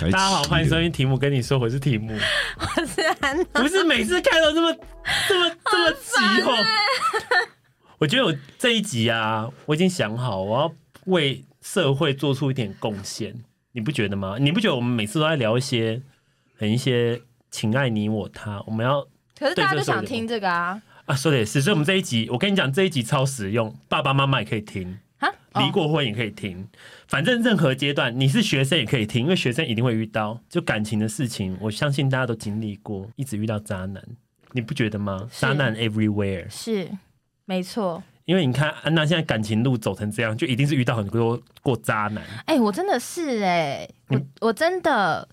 大家好，欢迎收听题目跟你说，我是题目，我是安娜，不是每次看到这么这么这么急哦。我觉得我这一集啊，我已经想好，我要为社会做出一点贡献，你不觉得吗？你不觉得我们每次都在聊一些很一些情爱你我他，我们要可是大家都想听这个啊啊，说的也是，所以我们这一集，我跟你讲，这一集超实用，爸爸妈妈也可以听。离过婚也可以听，反正任何阶段你是学生也可以听，因为学生一定会遇到就感情的事情，我相信大家都经历过，一直遇到渣男，你不觉得吗？渣男 everywhere 是没错，因为你看安娜现在感情路走成这样，就一定是遇到很多过渣男。哎、欸，我真的是哎、欸，我我真的，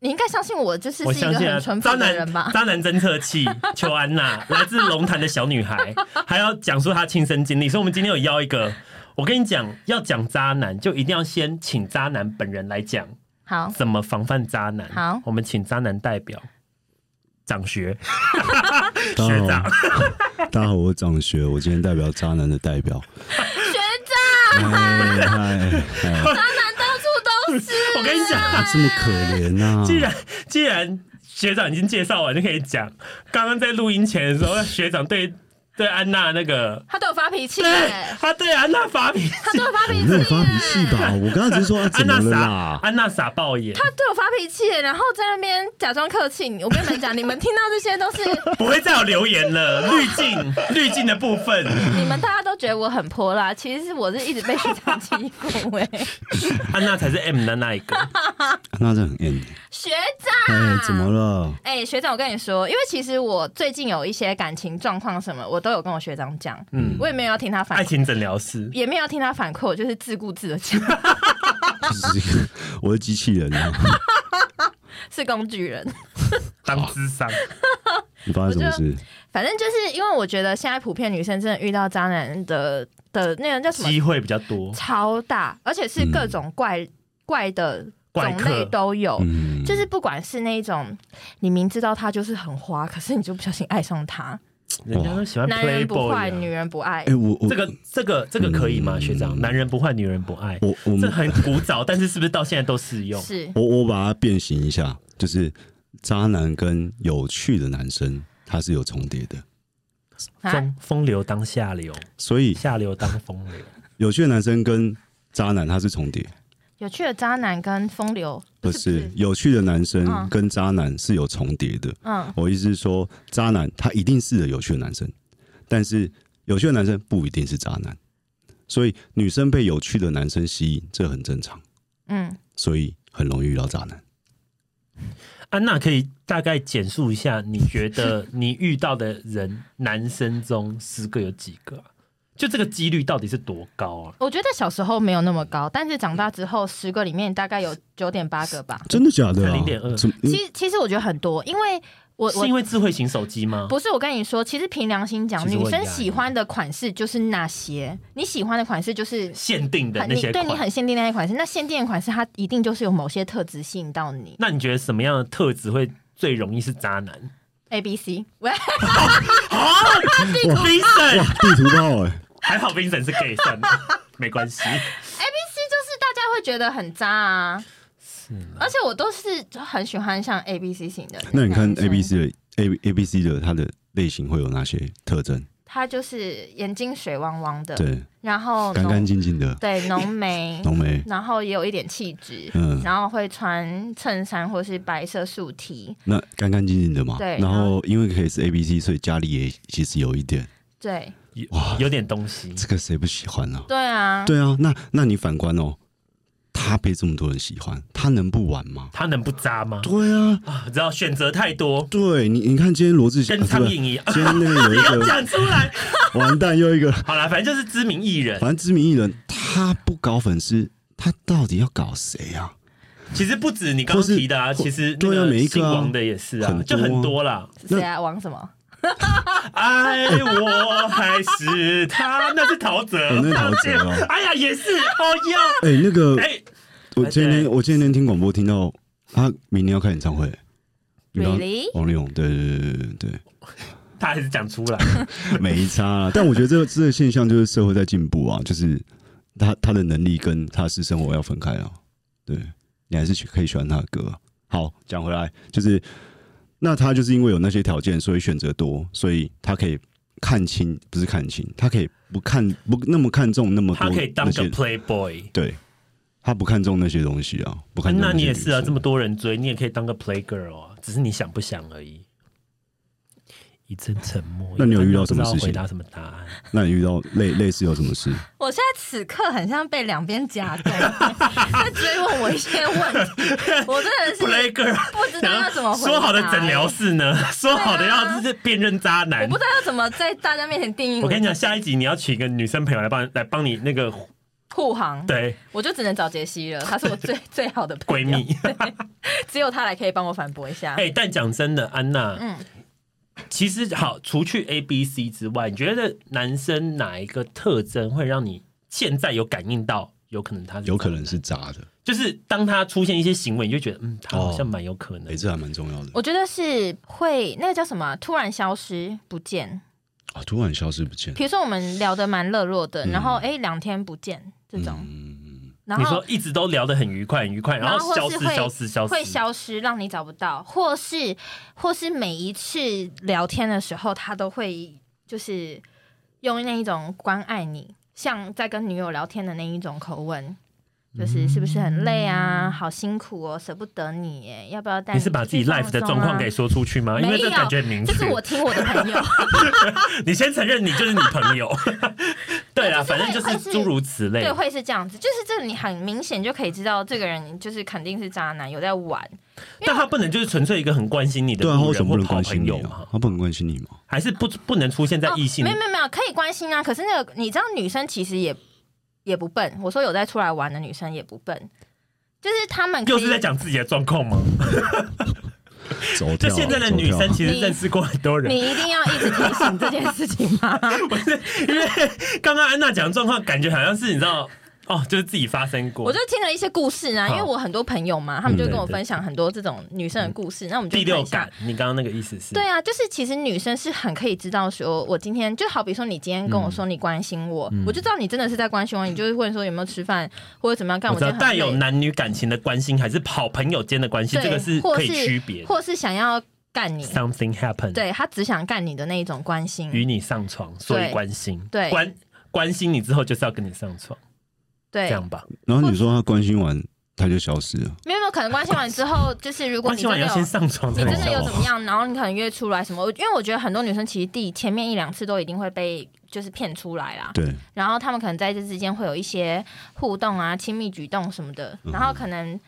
你应该相信我，就是是一个很纯朴的人吧？渣男侦测器，求安娜，来自龙潭的小女孩，还要讲述她亲身经历，所以我们今天有邀一个。我跟你讲，要讲渣男，就一定要先请渣男本人来讲。好，怎么防范渣男？好，我们请渣男代表长学学长。大家好，我是长学，我今天代表渣男的代表。学长，渣男到处都是。我跟你讲，这么可怜啊！既然既然学长已经介绍完，就可以讲。刚刚在录音前的时候，学长对。对安娜那个，他对我发脾气，他对安娜发脾气，他对我发脾气，没有发脾气吧？我刚刚只是说安娜傻，安娜傻爆眼，他对我发脾气，然后在那边假装客气。我跟你们讲，你们听到这些都是 不会再有留言了，滤镜 滤镜的部分，你们大家都觉得我很泼辣，其实是我是一直被学长欺负哎，安娜才是 M 的那一个，安娜是很 M。学长，哎，怎么了？哎，学长，我跟你说，因为其实我最近有一些感情状况什么，我都有跟我学长讲，嗯，我也没有要听他反，爱情诊疗室。也没有要听他反馈，我就是自顾自的讲，就是 我是机器人啊，是工具人，当智商，你发生什么事？反正就是因为我觉得现在普遍女生真的遇到渣男的的那个叫什么？机会比较多，超大，而且是各种怪、嗯、怪的。种类都有，嗯、就是不管是那种你明知道他就是很花，可是你就不小心爱上他。人家都喜欢、啊、男人不坏，女人不爱。哎、欸，我，我这个这个这个可以吗？嗯、学长，男人不坏，女人不爱。我我这很古早，但是是不是到现在都适用？是。我我把它变形一下，就是渣男跟有趣的男生，他是有重叠的。风风流当下流，所以下流当风流。有趣的男生跟渣男他是重叠。有趣的渣男跟风流不是，不是有趣的男生跟渣男是有重叠的。嗯，我意思是说，渣男他一定是有趣的男生，但是有趣的男生不一定是渣男，所以女生被有趣的男生吸引，这很正常。嗯，所以很容易遇到渣男。安娜可以大概简述一下，你觉得你遇到的人，男生中十个有几个？就这个几率到底是多高啊？我觉得小时候没有那么高，但是长大之后，十个里面大概有九点八个吧。真的假的？零点二。其实其实我觉得很多，因为我是因为智慧型手机吗？不是，我跟你说，其实凭良心讲，女生喜欢的款式就是那些，你喜欢的款式就是限定的那些，对你很限定的那些款式。那限定的款式，它一定就是有某些特质吸引到你。那你觉得什么样的特质会最容易是渣男？A B C。喂，好，地图炮，地图炮哎。还好，Vincent 是 gay，算了，没关系。A B C 就是大家会觉得很渣啊，是吗，而且我都是很喜欢像 A B C 型的。那你看 A B C 的 A A B C 的它的类型会有哪些特征？它就是眼睛水汪汪的，对，然后干干净净的，对，浓眉，浓眉，然后也有一点气质，嗯，然后会穿衬衫或是白色素 T，那干干净净的嘛，对。然后因为可以是 A B C，所以家里也其实有一点，对。哇，有点东西，这个谁不喜欢啊？对啊，对啊，那那你反观哦，他被这么多人喜欢，他能不玩吗？他能不渣吗？对啊，啊，知道选择太多。对你，你看今天罗志祥跟苍蝇一样，今天那个有一个 讲出来，完蛋又一个。好了，反正就是知名艺人，反正知名艺人，他不搞粉丝，他到底要搞谁啊？其实不止你刚刚提的啊，其实对啊，每一个王的也是啊，就很多啦。谁啊？王什么？爱我还是他？那是陶喆，那是陶喆哦。哎呀，也是哦哟。哎，那个，哎，我今天我今天听广播听到他明年要开演唱会。王力王力宏，对对对对对，他还是讲出来，没差。但我觉得这个这个现象就是社会在进步啊，就是他他的能力跟他私生活要分开啊。对，你还是可以喜欢他的歌。好，讲回来，就是那他就是因为有那些条件，所以选择多，所以他可以看清，不是看清，他可以不看不那么看重那么多，他可以当个 playboy，对，他不看重那些东西啊，不看重。那你也是啊，这么多人追，你也可以当个 play girl 啊，只是你想不想而已。一阵沉默。那你有遇到什么事情？回答什么答案？那你遇到类类似有什么事？我现在此刻很像被两边夹攻，在追问我一些问题。我真的是不知道要怎么回答。说好的诊疗室呢？说好的要就是辨认渣男，我不知道要怎么在大家面前定义。我跟你讲，下一集你要请一个女生朋友来帮来帮你那个护航。对，我就只能找杰西了，她是我最 最好的闺蜜，只有她来可以帮我反驳一下。哎，但讲真的，安娜，嗯。其实好，除去 A、B、C 之外，你觉得男生哪一个特征会让你现在有感应到，有可能他是有可能是渣的？就是当他出现一些行为，你就觉得嗯，他好像蛮有可能。哎、哦，这还蛮重要的。我觉得是会那个叫什么，突然消失不见啊、哦，突然消失不见。比如说我们聊得蛮热络的，嗯、然后哎，两天不见这种。嗯你说一直都聊得很愉快，很愉快，然后消失，消失，消失，会消失，让你找不到，或是，或是每一次聊天的时候，他都会就是用那一种关爱你，像在跟女友聊天的那一种口吻。就是是不是很累啊？好辛苦哦，舍不得你耶，要不要带你？你是把自己 life 的状况给说出去吗？因为这感觉很明确。这是我听我的朋友。你先承认你就是你朋友。对啊，反正就是诸如此类。对，会是这样子。就是这个，你很明显就可以知道，这个人就是肯定是渣男，有在玩。但他不能就是纯粹一个很关心你的人或好朋友吗？他不能关心你吗？还是不不能出现在异性？没有没有没有，可以关心啊。可是那个，你知道，女生其实也。也不笨，我说有在出来玩的女生也不笨，就是他们又是在讲自己的状况吗？走就现在的女生其实认识过很多人，你，你一定要一直提醒这件事情吗？不是，因为刚刚安娜讲的状况，感觉好像是你知道。哦，就是自己发生过。我就听了一些故事啊，因为我很多朋友嘛，他们就跟我分享很多这种女生的故事。那我们就第六感，你刚刚那个意思是？对啊，就是其实女生是很可以知道说，我今天就好比说，你今天跟我说你关心我，我就知道你真的是在关心我。你就会问说有没有吃饭或者怎么样干？我知道带有男女感情的关心，还是好朋友间的关心，这个是可以区别，或是想要干你，something happen，对他只想干你的那一种关心，与你上床，所以关心，对关关心你之后就是要跟你上床。对，这样吧。然后你说他关心完，他就消失了。没有没有，可能关心完之后，就是如果你真的有先上床，你真的有怎么样，然后你可能约出来什么？因为我觉得很多女生其实第前面一两次都一定会被就是骗出来啦。对。然后他们可能在这之间会有一些互动啊、亲密举动什么的。然后可能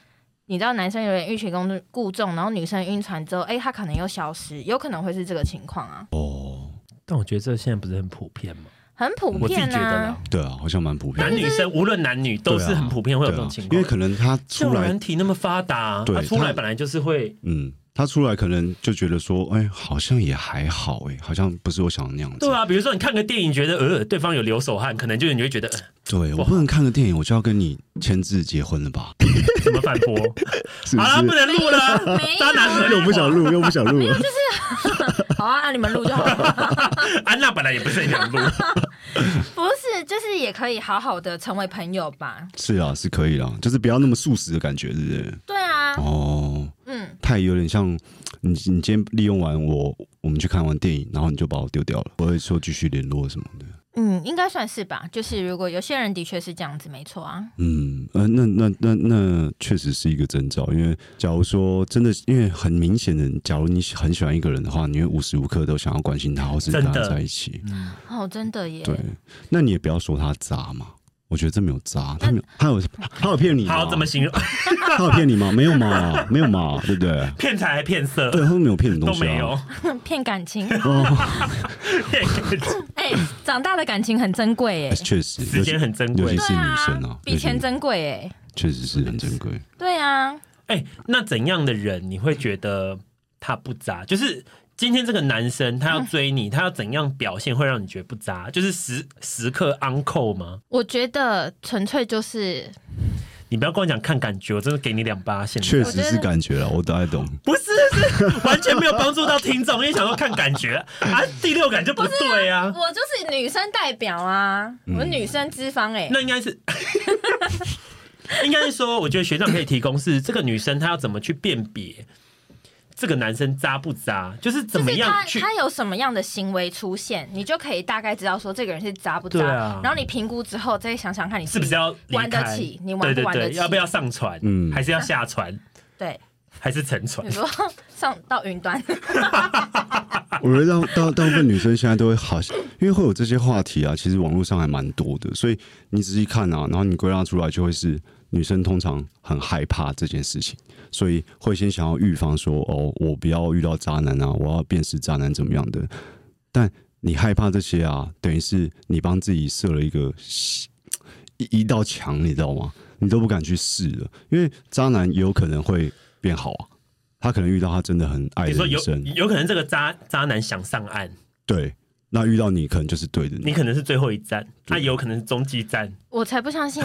你知道男生有点欲擒故纵，然后女生晕船之后，哎，他可能又消失，有可能会是这个情况啊。哦。但我觉得这现在不是很普遍吗？很普遍啊，对啊，好像蛮普遍。男女生无论男女都是很普遍会有这种情况，因为可能他出来人体那么发达，他出来本来就是会，嗯，他出来可能就觉得说，哎，好像也还好，哎，好像不是我想的那样子。对啊，比如说你看个电影，觉得呃对方有流手汗，可能就你会觉得，对我不能看个电影，我就要跟你签字结婚了吧？怎么反驳？好了，不能录了，渣男又不想录，又不想录了，就是 好啊，那你们录就好了。安娜本来也不是很想录。不是，就是也可以好好的成为朋友吧。是啊，是可以啦，就是不要那么素食的感觉，对不对？对啊。哦，嗯，太有点像你，你今天利用完我，我们去看完电影，然后你就把我丢掉了，不会说继续联络什么的。嗯，应该算是吧。就是如果有些人的确是这样子，没错啊。嗯，呃，那那那那确实是一个征兆。因为假如说真的，因为很明显的，假如你很喜欢一个人的话，你会无时无刻都想要关心他，或是跟他在一起。嗯，哦，真的耶。对，那你也不要说他渣嘛。我觉得这没有渣，他没有，他有，他有骗你吗？好，怎么形容？他有骗你吗？没有嘛，没有嘛，对不对？骗财还骗色？对，他都没有骗你东西，都没有骗感情。哎，长大的感情很珍贵哎，确实，时间很珍贵，尤其是女生啊，比钱珍贵哎，确实是很珍贵。对啊，哎，那怎样的人你会觉得他不渣？就是。今天这个男生他要追你，嗯、他要怎样表现会让你觉得不渣？就是时时刻 on call 吗？我觉得纯粹就是，你不要跟我讲看感觉，我真的给你两巴。现在确实是感觉了，我大概懂。不是，是完全没有帮助到听众，因为想说看感觉啊，第六感就不对啊。我就是女生代表啊，我女生资方哎、欸，那应该是。应该是说，我觉得学长可以提供是这个女生她要怎么去辨别这个男生渣不渣，就是怎么样去他有什么样的行为出现，你就可以大概知道说这个人是渣不渣。啊、然后你评估之后再想想看你是不是要玩得起，你玩不玩得起，对对对，要不要上船，嗯，还是要下船，对，还是沉船？你说 上到云端？我觉得大大大部分女生现在都会好，因为会有这些话题啊，其实网络上还蛮多的，所以你仔细看啊，然后你归纳出来就会是女生通常很害怕这件事情。所以会先想要预防说哦，我不要遇到渣男啊，我要辨识渣男怎么样的。但你害怕这些啊，等于是你帮自己设了一个一一道墙，你知道吗？你都不敢去试了，因为渣男也有可能会变好啊，他可能遇到他真的很爱的女生，有有可能这个渣渣男想上岸，对。那遇到你可能就是对的，你可能是最后一站，他也有可能是终极站。我才不相信，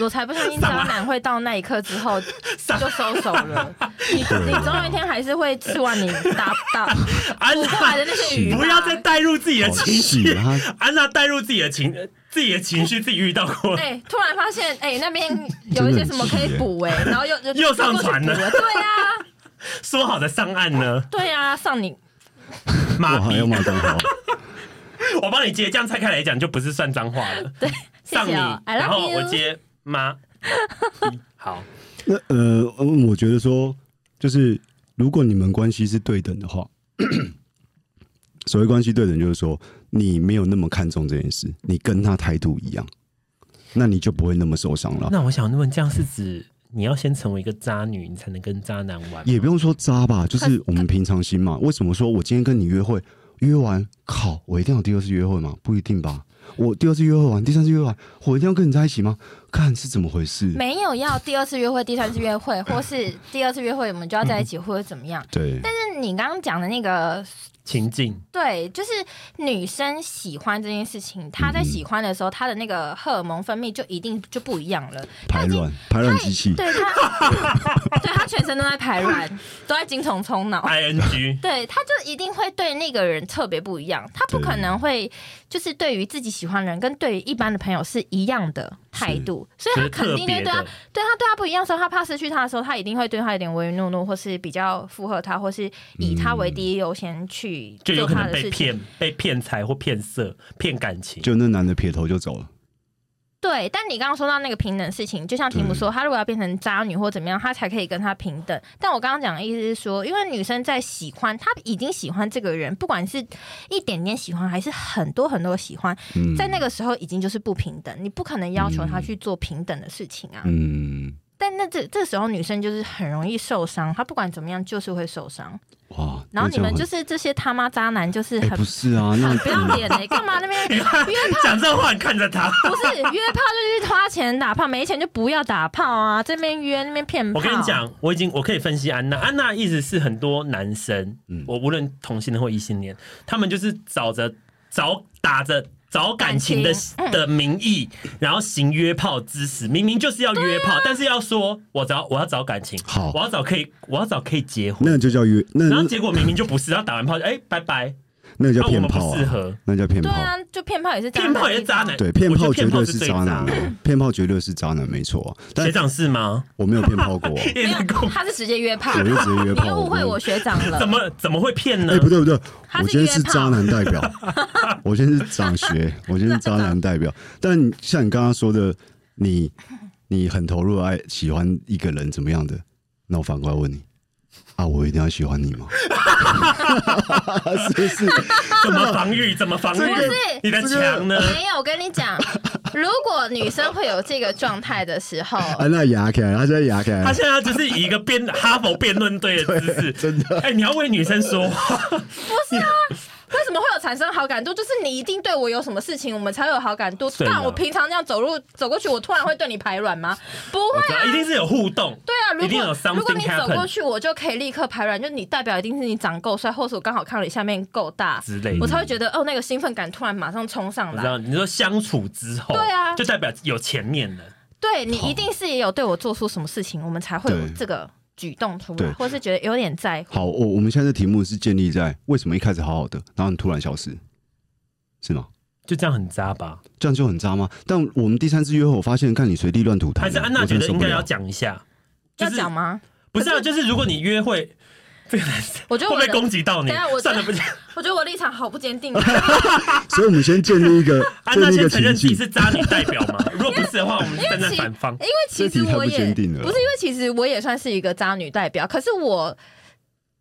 我才不相信渣男会到那一刻之后就收手了。你你总有一天还是会吃完你打打 捕过来的那些鱼。不要再带入自己的情绪，安娜带入自己的情自己的情绪，自己遇到过。哎，突然发现哎，那边有一些什么可以补哎，然后又又上船了。对呀，说好的上岸呢？对呀，上你 妈逼，又骂脏话。我帮你接，这样拆开来讲就不是算脏话了。对，上你，然后我接妈。好，那呃，我觉得说，就是如果你们关系是对等的话，所谓关系对等，就是说你没有那么看重这件事，你跟他态度一样，那你就不会那么受伤了。那我想问，这样是指你要先成为一个渣女，你才能跟渣男玩？也不用说渣吧，就是我们平常心嘛。为什么说我今天跟你约会？约完，靠！我一定要第二次约会吗？不一定吧。我第二次约会完，第三次约会完，我一定要跟你在一起吗？看是怎么回事。没有要第二次约会、第三次约会，或是第二次约会我们就要在一起，或者怎么样？对。但是你刚刚讲的那个。情境对，就是女生喜欢这件事情，她在喜欢的时候，她的那个荷尔蒙分泌就一定就不一样了。排卵，排卵机器，对她，对她全身都在排卵，都在精虫冲脑。I N G，对，她就一定会对那个人特别不一样，她不可能会就是对于自己喜欢的人跟对于一般的朋友是一样的态度，所以她肯定会对他，对他对他不一样的时候，她怕失去他的时候，她一定会对他有点唯唯诺诺，或是比较附和他，或是以他为第一优先去。就有可能被骗、被骗财或骗色、骗感情。就那男的撇头就走了。对，但你刚刚说到那个平等事情，就像题目说，他如果要变成渣女或怎么样，他才可以跟他平等。但我刚刚讲的意思是说，因为女生在喜欢，她已经喜欢这个人，不管是一点点喜欢，还是很多很多喜欢，在那个时候已经就是不平等。你不可能要求他去做平等的事情啊。嗯。但那这这时候女生就是很容易受伤，她不管怎么样就是会受伤。哇！然后你们就是这些他妈渣男，就是很、欸、不是啊，那不要脸哎，干嘛那边约炮？讲这话你看着他，不是约炮就是花钱打炮，没钱就不要打炮啊！这边约那边骗炮。我跟你讲，我已经我可以分析安娜，安娜意思是很多男生，嗯，我无论同性恋或异性恋，他们就是找着找打着。找感情的情的名义，然后行约炮之实，明明就是要约炮，啊、但是要说我找我要找感情，好，我要找可以我要找可以结婚，那就叫约，那然后结果明明就不是，然后打完炮就哎、欸、拜拜。那叫骗炮啊！那叫骗炮。对啊，就骗炮也是骗炮也是渣男。对，骗炮绝对是渣男，骗炮绝对是渣男，没错。学长是吗？我没有骗炮过，他是直接约炮，我就直接约炮。你误会我学长了。怎么怎么会骗呢？哎，不对不对，我今天是渣男代表，我今天是长学，我今天是渣男代表。但像你刚刚说的，你你很投入爱喜欢一个人怎么样的？那我反过来问你。啊！我一定要喜欢你吗？是不是？怎么防御？怎么防御？不是你的墙呢？没有，我跟你讲，如果女生会有这个状态的时候，啊，那牙起来，他现在牙起来，他现在就是以一个辩哈佛辩论队的姿势，真的。哎、欸，你要为女生说话，不是啊？为什么会有产生好感度？就是你一定对我有什么事情，我们才会有好感度。不然我平常这样走路走过去，我突然会对你排卵吗？不会啊，一定是有互动。对啊，如果如果你走过去，我就可以立刻排卵，就你代表一定是你长够帅，或是我刚好看到你下面够大之类的，我才会觉得哦，那个兴奋感突然马上冲上来。知道你说相处之后，对啊，就代表有前面的。对，你一定是也有对我做出什么事情，我们才会有这个。举动出来，或是觉得有点在乎。好，我我们现在的题目是建立在为什么一开始好好的，然后你突然消失，是吗？就这样很渣吧？这样就很渣吗？但我们第三次约会，我发现看你随地乱吐痰，还是安娜觉得应该要讲一下，就是、要讲吗？不是啊，就是如果你约会。这个男生，我觉得会不会攻击到你？算了，不讲。我觉得我立场好不坚定。所以，我们先建立一个，安娜先承认自己是渣女代表嘛？如果不是的话，我们站在反方。因为其实我也不是，因为其实我也算是一个渣女代表。可是我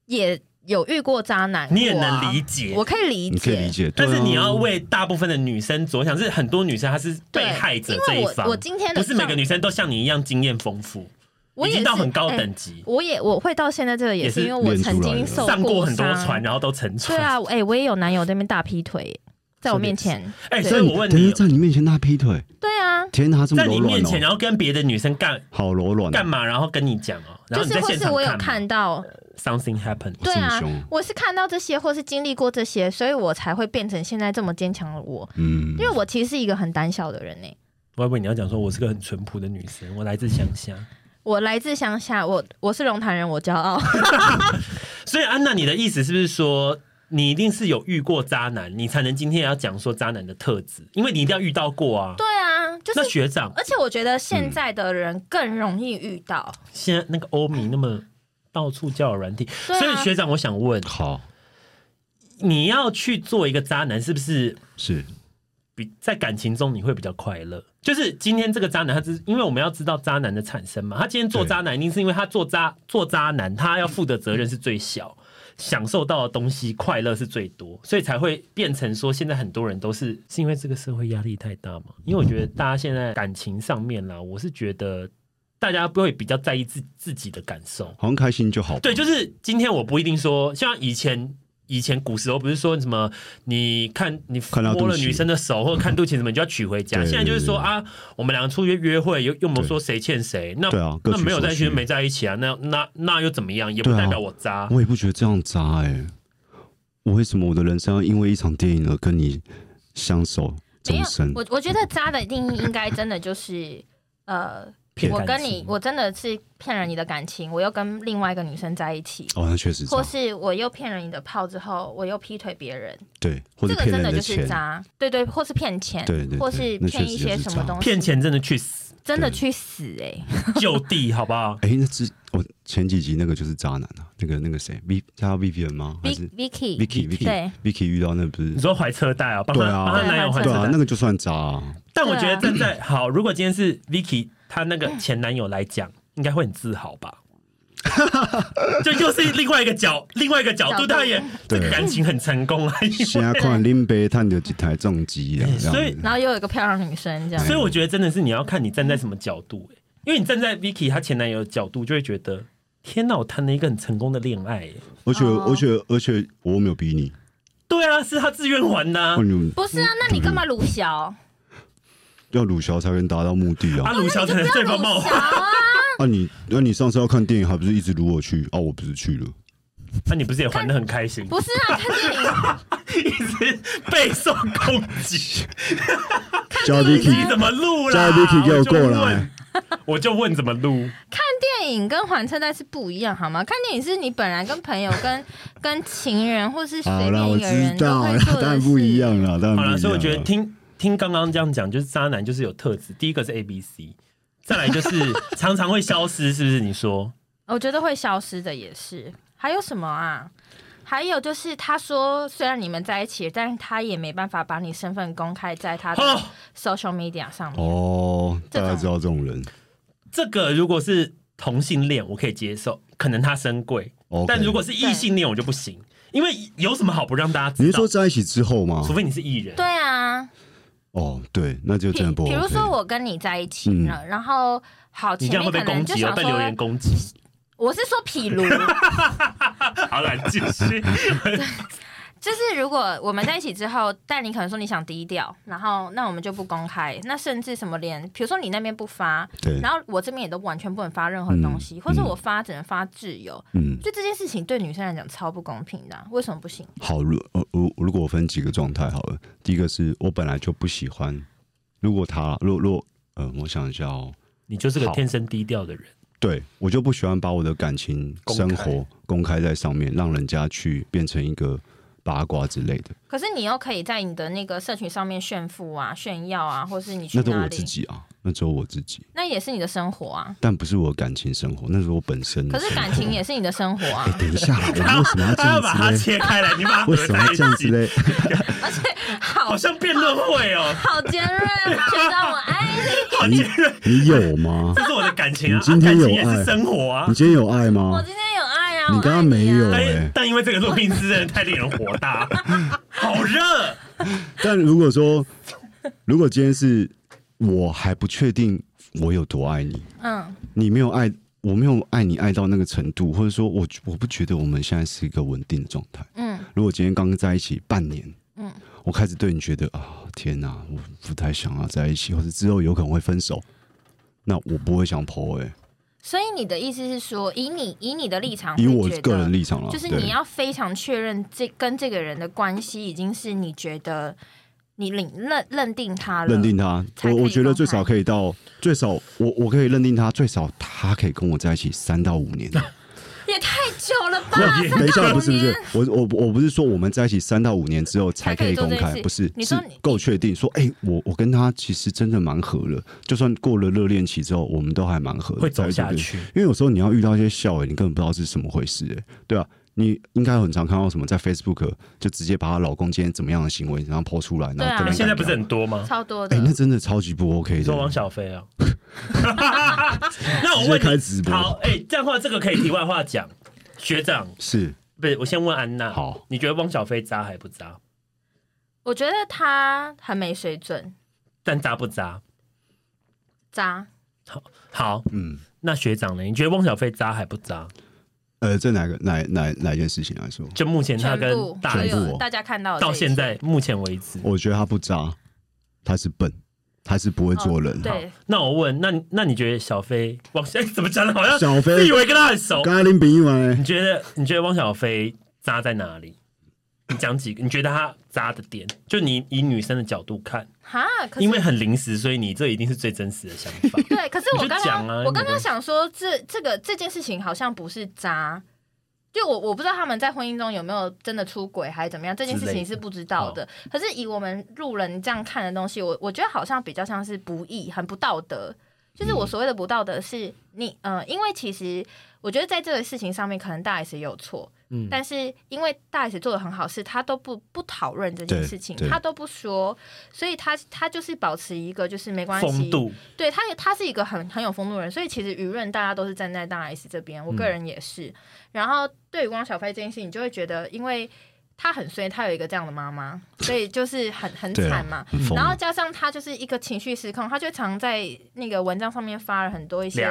也有遇过渣男，你也能理解，我可以理解，可以理解。但是你要为大部分的女生着想，是很多女生她是被害者这一方。我今天不是每个女生都像你一样经验丰富。我已经到很高等级，我也我会到现在这个也是因为我曾经受过上过很多船，然后都沉船。对啊，哎、欸，我也有男友在那边大劈腿，在我面前。哎，所以我问你，在你面前大劈腿？对啊，天哪，这么在你面前，然后跟别的女生干，好柔软，干嘛？然后跟你讲哦、喔，就是或是我有看到 something happen。对啊，我是看到这些，或是经历过这些，所以我才会变成现在这么坚强的我。嗯，因为我其实是一个很胆小的人呢、欸。我以为你要讲说我是个很淳朴的女生，我来自乡下。我来自乡下，我我是龙潭人，我骄傲。所以安娜，你的意思是不是说，你一定是有遇过渣男，你才能今天要讲说渣男的特质？因为你一定要遇到过啊。对啊，就是那学长，而且我觉得现在的人更容易遇到。嗯、现在那个欧米那么到处交友软体，啊、所以学长，我想问，好，你要去做一个渣男，是不是？是。比在感情中你会比较快乐，就是今天这个渣男，他是因为我们要知道渣男的产生嘛，他今天做渣男一定是因为他做渣做渣男，他要负的责任是最小，享受到的东西快乐是最多，所以才会变成说现在很多人都是是因为这个社会压力太大嘛？因为我觉得大家现在感情上面啦，我是觉得大家不会比较在意自自己的感受，好像开心就好。对，就是今天我不一定说像以前。以前古时候不是说什么，你看你摸了女生的手或者 看肚脐什么，你就要娶回家。现在就是说啊，我们两个出去约会，又又没有说谁欠谁，那那没有在一起就没在一起啊，那那那又怎么样？也不代表我渣。我也不觉得这样渣哎，我为什么我的人生要因为一场电影而跟你相守终身？我我觉得渣的定义应该真的就是呃。我跟你，我真的是骗了你的感情，我又跟另外一个女生在一起。哦，那确实。或是我又骗了你的炮之后，我又劈腿别人。对，这个真的就是渣。对对，或是骗钱。对对。或是骗一些什么东西。骗钱真的去死，真的去死哎！就地好不好？哎，那之我前几集那个就是渣男啊，那个那个谁，V 叫 Vivian 吗？还是 Vicky？Vicky？Vicky？对，Vicky 遇到那不是你说怀车贷啊？对啊，帮他男友怀车贷，那个就算渣。啊但我觉得站在好，如果今天是 Vicky。她那个前男友来讲，应该会很自豪吧？就又是另外一个角，另外一个角度，他也这个感情很成功啊。现在看林北探的几台重机啊，所以然后又有一个漂亮女生这样。所以我觉得真的是你要看你站在什么角度，欸，因为你站在 Vicky 她前男友的角度，就会觉得天哪，我谈了一个很成功的恋爱，欸。而且而且而且我没有逼你。对啊，是他自愿还的，啊。不是啊，那你干嘛鲁小？要鲁小才能达到目的啊！啊，鲁小才能对方冒啊！啊，你那你上次要看电影，还不是一直撸我去啊？我不是去了，那你不是也玩的很开心？不是啊，看电影 一直备受攻击。叫 Vicky 怎么录啦？叫 Vicky 给我过来，我就问怎么录？看电影跟还车贷是不一样好吗？看电影是你本来跟朋友、跟 跟情人或是随便一个人都会做的，当然不一样了。当然好了，所以我觉得听。听刚刚这样讲，就是渣男就是有特质。第一个是 A B C，再来就是 常常会消失，是不是？你说？我觉得会消失的也是。还有什么啊？还有就是他说，虽然你们在一起，但是他也没办法把你身份公开在他的 social media 上面。哦，大家知道这种人。这个如果是同性恋，我可以接受，可能他身贵。Okay. 但如果是异性恋，我就不行，因为有什么好不让大家知道？你是说在一起之后吗？除非你是艺人。对啊。哦，对，那就真的不。比如说我跟你在一起了，嗯、然后好，前面可能就想说被留言攻击。我是说，譬如，好来继续。就是如果我们在一起之后，但你可能说你想低调，然后那我们就不公开，那甚至什么连，比如说你那边不发，对，然后我这边也都完全不能发任何东西，嗯、或者我发只能发挚友，嗯，就这件事情对女生来讲超不公平的，为什么不行？好，如如如果我分几个状态好了，第一个是我本来就不喜欢，如果他，如果如果呃，我想一下哦，你就是个天生低调的人，对，我就不喜欢把我的感情生活公开在上面，让人家去变成一个。八卦之类的。可是你又可以在你的那个社群上面炫富啊、炫耀啊，或是你去那都我自己啊，那只有我自己。那也是你的生活啊，但不是我感情生活，那是我本身。可是感情也是你的生活啊。欸、等一下，我为什么要这样子？他要把它切开来，你把它为什么要这样子嘞？而且好，好像辩论会哦，好尖锐，觉得我爱你。好尖锐，你有吗？这是我的感情啊，你今天有爱也是生活啊。你今天有爱吗？我今天啊。你刚刚没有哎、欸，但因为这个录音师真的太令人火大，好热。但如果说，如果今天是我还不确定我有多爱你，嗯，你没有爱，我没有爱你爱到那个程度，或者说我我不觉得我们现在是一个稳定的状态，嗯，如果今天刚在一起半年，嗯，我开始对你觉得啊，天哪，我不太想要在一起，或者之后有可能会分手，那我不会想剖哎。所以你的意思是说，以你以你的立场，以我个人立场了，就是你要非常确认这跟这个人的关系已经是你觉得你领认认定他了，认定他，我我觉得最少可以到最少，我我可以认定他最少他可以跟我在一起三到五年。也太久了吧？等一下，不是不是，我我我不是说我们在一起三到五年之后才可以公开，不是，你说你是够确定说，哎、欸，我我跟他其实真的蛮合了，就算过了热恋期之后，我们都还蛮合，会走下去。因为有时候你要遇到一些笑哎，你根本不知道是什么回事哎，对啊，你应该很常看到什么在 Facebook 就直接把她老公今天怎么样的行为然后抛出来，然后现在不是很多吗？超多的，哎、欸，那真的超级不 OK 的。说王小飞啊，那我问开直播好，哎、欸，这样的话这个可以题外话讲。学长是，不是？我先问安娜。好，你觉得汪小菲渣还不渣？我觉得他很没水准。但渣不渣？渣。好，好，嗯，那学长呢？你觉得汪小菲渣还不渣？呃，这哪个哪哪哪件事情来说？就目前他跟大部大家看到到现在目前为止，我觉得他不渣，他是笨。他是不会做人。哦、对，那我问，那那你觉得小飞汪哎怎么讲的？好像 小飞自以为跟他很熟。跟他林炳一完，你觉得你觉得汪小菲渣在哪里？你讲几个？你觉得他渣的点？就你以女生的角度看，哈，因为很临时，所以你这一定是最真实的想法。对，可是我刚刚、啊、我刚刚想说，这这个这件事情好像不是渣。就我我不知道他们在婚姻中有没有真的出轨还是怎么样，这件事情是不知道的。可是以我们路人这样看的东西，我我觉得好像比较像是不义，很不道德。就是我所谓的不道德，是你呃，因为其实我觉得在这个事情上面，可能大 S 也有错。嗯，但是因为大 S 做的很好，是他都不不讨论这件事情，他都不说，所以他他就是保持一个就是没关系。风度。对，他也他是一个很很有风度的人，所以其实舆论大家都是站在大 S 这边，我个人也是。嗯、然后对于汪小菲这件事情，你就会觉得因为。他很衰，他有一个这样的妈妈，所以就是很很惨嘛。然后加上他就是一个情绪失控，他就常在那个文章上面发了很多一些，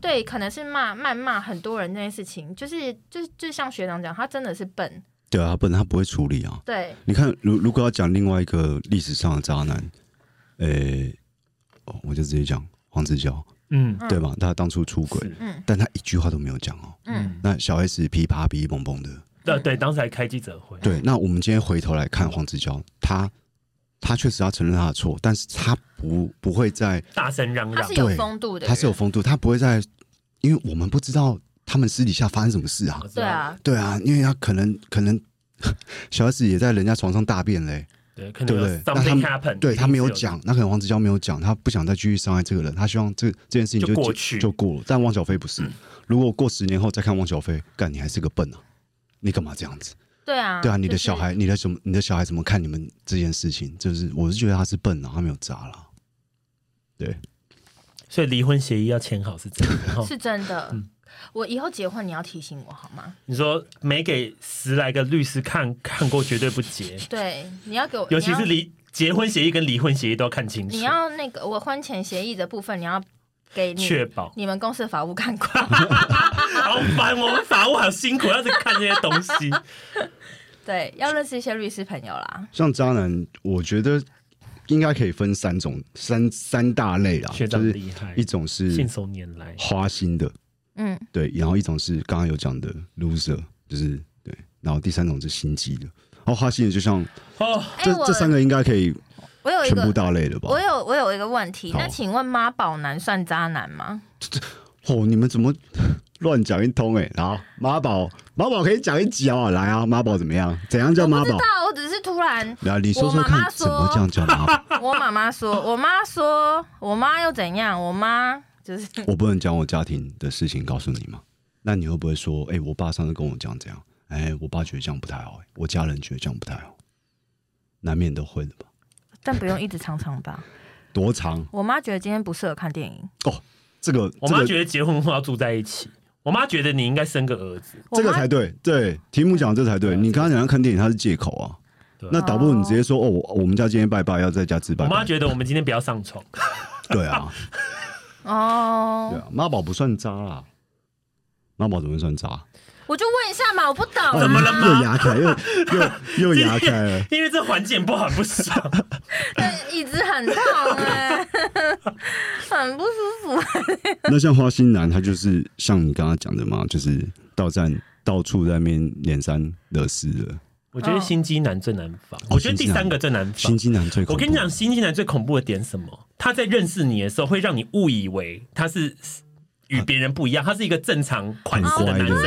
对，可能是骂谩骂很多人那件事情，就是就是就像学长讲，他真的是笨。对啊，他笨，他不会处理啊。对，你看，如如果要讲另外一个历史上的渣男，诶、欸，我就直接讲黄子佼，嗯，对吧？他当初出轨，嗯，但他一句话都没有讲哦，嗯，那小 S 噼啪噼砰砰的。对对，当时还开记者会。对，那我们今天回头来看黄子佼，他他确实要承认他的错，但是他不不会在大声嚷嚷，他是有风度的，他是有风度，他不会在，因为我们不知道他们私底下发生什么事啊。对啊，对啊，因为他可能可能 小 S 也在人家床上大便嘞，对，对不对？那他对他没有讲，那可能黄子佼没有讲，他不想再继续伤害这个人，他希望这这件事情就，就过去就过了。但汪小菲不是，嗯、如果过十年后再看汪小菲，干你还是个笨啊！你干嘛这样子？对啊，对啊，你的小孩，你的什么？你的小孩怎么看你们这件事情？就是，我是觉得他是笨啊，他没有渣了。对，所以离婚协议要签好是真的，是真的。嗯，我以后结婚你要提醒我好吗？你说没给十来个律师看看过，绝对不结。对，你要给我，尤其是离结婚协议跟离婚协议都要看清楚。你要那个我婚前协议的部分，你要。给你确保你们公司的法务看过，好烦，我们法务好辛苦，要去看这些东西。对，要认识一些律师朋友啦。像渣男，我觉得应该可以分三种，三三大类啦。学长厉害，一种是信手拈来花心的，嗯，对，然后一种是刚刚有讲的 loser，就是对，然后第三种是心机的。然后花心的就像哦，这这三个应该可以。我有一个全部大类的吧。我有我有一个问题，那请问妈宝男算渣男吗？哦，你们怎么乱讲一通哎、欸。然后妈宝，妈宝可以讲一集啊，来啊，妈宝怎么样？怎样叫妈宝？我我只是突然，来你说说看，怎么这样叫妈宝？我妈妈说，我妈说，我妈又怎样？我妈就是 我不能讲我家庭的事情告诉你吗？那你会不会说，哎、欸，我爸上次跟我讲这样，哎、欸，我爸觉得这样不太好、欸，我家人觉得这样不太好，难免都会的吧？但不用一直常常吧？多长？我妈觉得今天不适合看电影哦。这个，我妈觉得结婚后要住在一起。我妈觉得你应该生个儿子，这个才对。对，题目讲这才对。你刚刚讲要看电影，它是借口啊。那倒不如你直接说哦，我们家今天拜拜，要在家自拜。我妈觉得我们今天不要上床。对啊。哦。对啊，妈宝不算渣啦。妈宝怎么会算渣？我就问一下嘛，我不懂。怎么了吗？又牙开，又又又牙开了。因为这环境不好，很不爽。椅子很痛哎，很不舒服。那像花心男，他就是像你刚刚讲的嘛，就是到站到处在那边连三惹四的。我觉得心机男最难防。我觉得第三个最难防。心机男最……我跟你讲，心机男最恐怖的点什么？他在认识你的时候，会让你误以为他是。与别人不一样，他是一个正常款式的男生，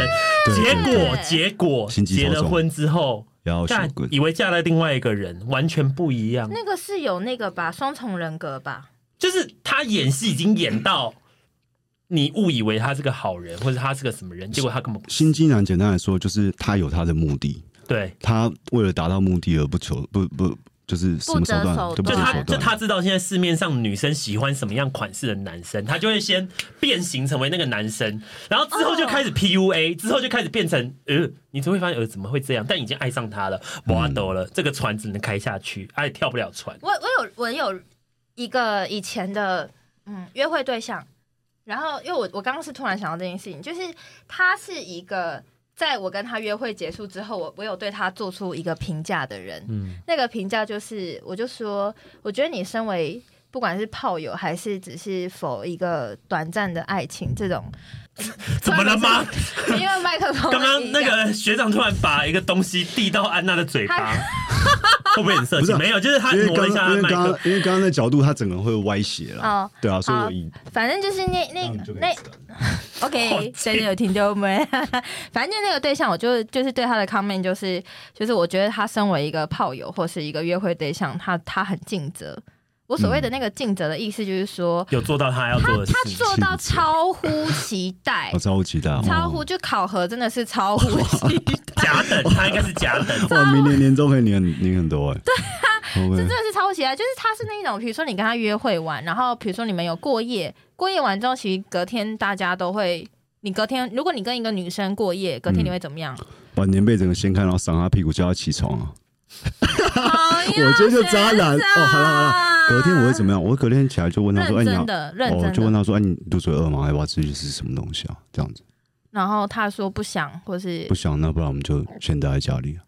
结果结果结了婚之后，但以为嫁了另外一个人，完全不一样。那个是有那个吧，双重人格吧？就是他演戏已经演到你误以为他是个好人，或者他是个什么人，结果他根本不。心机男简单来说，就是他有他的目的，对，他为了达到目的而不求不不。就是什么手段都不择手段，就他就他知道现在市面上女生喜欢什么样款式的男生，他就会先变形成为那个男生，然后之后就开始 PUA，之后就开始变成呃，你就会发现呃怎么会这样？但已经爱上他了，挖斗了，这个船只能开下去，他也跳不了船。我我有我有一个以前的嗯约会对象，然后因为我我刚刚是突然想到这件事情，就是他是一个。在我跟他约会结束之后，我我有对他做出一个评价的人，嗯，那个评价就是，我就说，我觉得你身为不管是炮友还是只是否一个短暂的爱情这种，怎么了吗？因为 麦克风，刚刚那个学长突然把一个东西递到安娜的嘴巴。会不会很色情？没有，就是他挪一下。因为刚刚，因为刚刚那角度，他整个会歪斜了。哦，对啊，所以我一反正就是那那那，OK，谁 有听到没？反正就那个对象，我就就是对他的 comment 就是就是我觉得他身为一个炮友或是一个约会对象，他他很尽责。我所谓的那个尽责的意思，就是说有做到他要做的事情，他做到超乎期待，超乎期待，超乎就考核真的是超乎期待。甲等，他应该是假等。哇，明年年终可以领领很多哎。对啊，这真的是超乎期待，就是他是那种，比如说你跟他约会完，然后比如说你们有过夜，过夜完之后，其实隔天大家都会，你隔天如果你跟一个女生过夜，隔天你会怎么样？把棉被整个掀开，然后扇他屁股，叫他起床啊。我觉得就渣男哦，好了好了。隔天我会怎么样？我会隔天起来就问他说：“哎，你好。”哦，就问他说：“哎，你肚子饿吗？要不要吃？是什么东西啊？”这样子。然后他说不想，或是不想，那不然我们就先待在家里。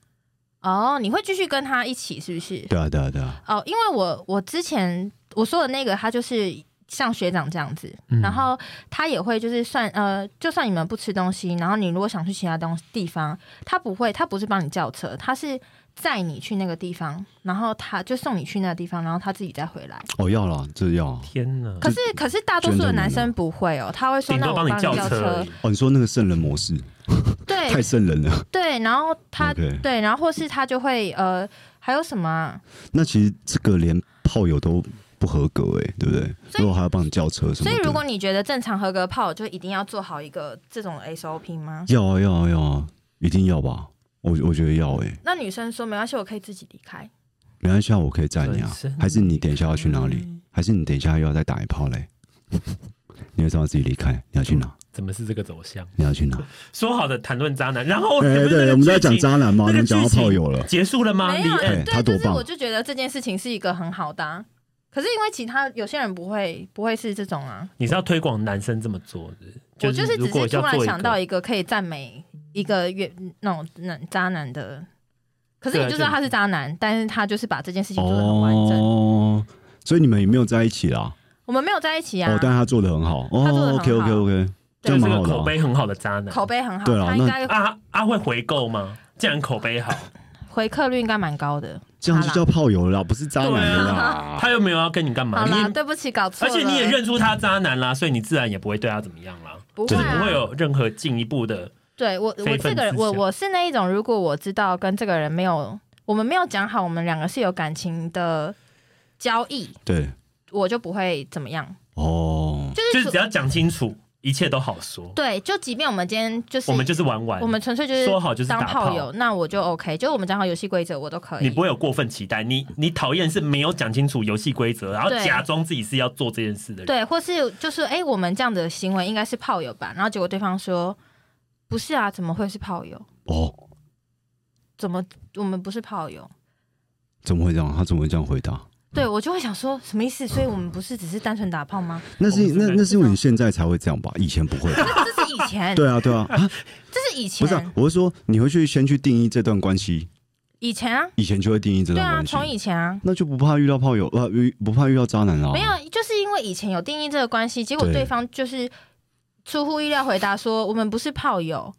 哦，你会继续跟他一起是不是？对啊，对啊，对啊。哦，因为我我之前我说的那个，他就是像学长这样子，嗯、然后他也会就是算呃，就算你们不吃东西，然后你如果想去其他东地方，他不会，他不是帮你叫车，他是。载你去那个地方，然后他就送你去那个地方，然后他自己再回来。哦，要了，这要。天哪！可是可是大多数的男生不会哦，他会说：“那我帮你叫车。”哦，你说那个圣人模式，对，太圣人了。对，然后他对，然后或是他就会呃，还有什么啊？那其实这个连炮友都不合格哎，对不对？如果还要帮你叫车什么？所以如果你觉得正常合格炮友就一定要做好一个这种 SOP 吗？要啊要啊要啊，一定要吧。我我觉得要哎、欸，那女生说没关系，我可以自己离开。没关系，我可以载你啊。还是你等一下要去哪里？还是你等一下又要再打一炮嘞？你会让我自己离开？你要去哪？怎么是这个走向？你要去哪？说好的谈论渣男，然后对对，我们在讲渣男吗？你讲到炮友了，结束了吗？没有，对，他多棒。我就觉得这件事情是一个很好的、啊，可是因为其他有些人不会不会是这种啊。你是要推广男生这么做的？我就是只是突然想到一个可以赞美。一个月那种男渣男的，可是你就知道他是渣男，但是他就是把这件事情做的很完整。哦，所以你们也没有在一起啦？我们没有在一起啊。哦，但他做的很好。哦，他做得很好。OK OK OK，这样蛮好的。口碑很好的渣男，口碑很好。对啊，他应该阿阿会回购吗？既然口碑好，回客率应该蛮高的。这样就叫炮友了啦，不是渣男了啦。他又没有要跟你干嘛？你对不起，搞错了。而且你也认出他渣男啦，所以你自然也不会对他怎么样啦。不会、啊，不会有任何进一步的。对我，我这个人，我我是那一种，如果我知道跟这个人没有，我们没有讲好，我们两个是有感情的交易，对，我就不会怎么样。哦，就是就是只要讲清楚。一切都好说，对，就即便我们今天就是我们就是玩玩，我们纯粹就是说好就是当炮友，那我就 OK，就我们讲好游戏规则，我都可以。你不会有过分期待，你你讨厌是没有讲清楚游戏规则，然后假装自己是要做这件事的人，对，或是就是哎、欸，我们这样的行为应该是炮友吧？然后结果对方说不是啊，怎么会是炮友？哦，怎么我们不是炮友？怎么会这样？他怎么会这样回答？对，我就会想说什么意思？所以我们不是只是单纯打炮吗？那是那那是因为你现在才会这样吧？以前不会。这是以前。对啊，对啊，啊，这是以前。不是、啊，我是说你会去先去定义这段关系。以前啊，以前就会定义这段关系。对啊，从以前啊，那就不怕遇到炮友，呃，不怕遇到渣男啊。没有，就是因为以前有定义这个关系，结果对方就是出乎意料回答说我们不是炮友。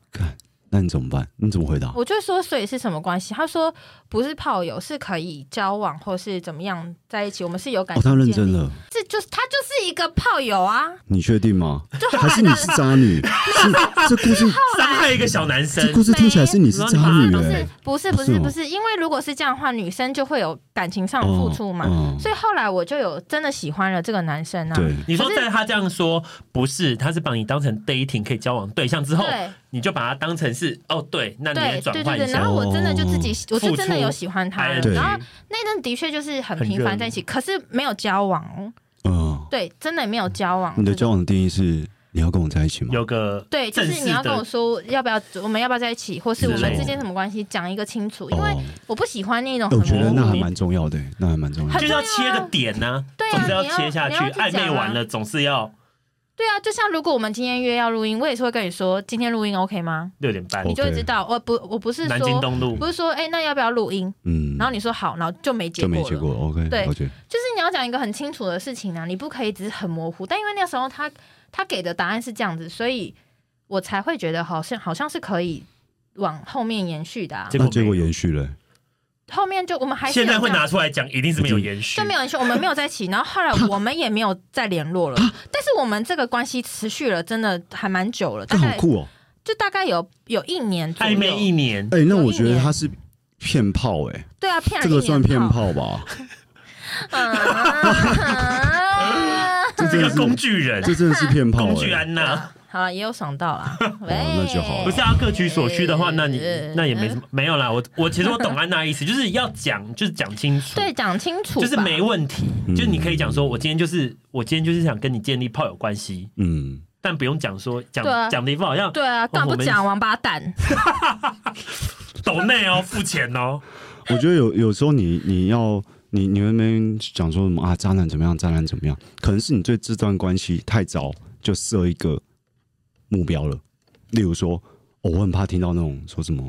那你怎么办？你怎么回答？我就说，所以是什么关系？他说不是炮友，是可以交往或是怎么样在一起。我们是有感情。哦，他认真了。这就是他就是一个炮友啊！你确定吗？还是你是渣女？是这故事伤害一个小男生。这故事听起来是你是渣女，欸？不是，不是，不是，不是。因为如果是这样的话，女生就会有感情上的付出嘛。哦哦，所以后来我就有真的喜欢了这个男生啊。对，你说在他这样说不是，他是把你当成 dating 可以交往对象之后。你就把他当成是哦，对，那你也转换一下。对对对，然后我真的就自己，哦、我是真的有喜欢他。对然后那阵的确就是很频繁在一起，可是没有交往。嗯，对，真的没有交往。你的交往的定义是你要跟我在一起吗？有个对，就是你要跟我说要不要，我们要不要在一起，或是我们之间什么关系，讲一个清楚。因为我不喜欢那种很。我觉得那还蛮重要的，那还蛮重要的。就是要切个点呢，对啊，总是要切下去，暧昧完了总是要。对啊，就像如果我们今天约要录音，我也是会跟你说今天录音 OK 吗？六点半，你就会知道。我不，我不是说南京东路，不是说哎，那要不要录音？嗯，然后你说好，然后就没结果，就没结果。OK，对，就是你要讲一个很清楚的事情啊，你不可以只是很模糊。但因为那时候他他给的答案是这样子，所以我才会觉得好像好像是可以往后面延续的啊。那结果延续了。后面就我们还是现在会拿出来讲，一定是没有延续，就没有延续。我们没有在一起，然后后来我们也没有再联络了。但是我们这个关系持续了，真的还蛮久了。这好酷哦！就大概有有一年暧昧一年。哎，那我觉得他是骗炮哎。对啊，骗这个算骗炮吧？这个工具人，这真的是骗炮。工具安娜。好了，也有爽到啦。那就好了。不是啊各取所需的话，那你那也没什么，没有啦。我 我其实我懂安娜意思，就是要讲，就是讲清楚。对，讲清楚，就是没问题。就是你可以讲说，我今天就是我今天就是想跟你建立炮友关系。嗯，但不用讲说讲讲的一副好像。对啊，干不讲王八蛋。抖内哦，付钱哦。我觉得有有时候你你要你你们没讲说什么啊，渣男怎么样，渣男怎么样？可能是你对这段关系太早就设一个。目标了，例如说，哦、我很怕听到那种说什么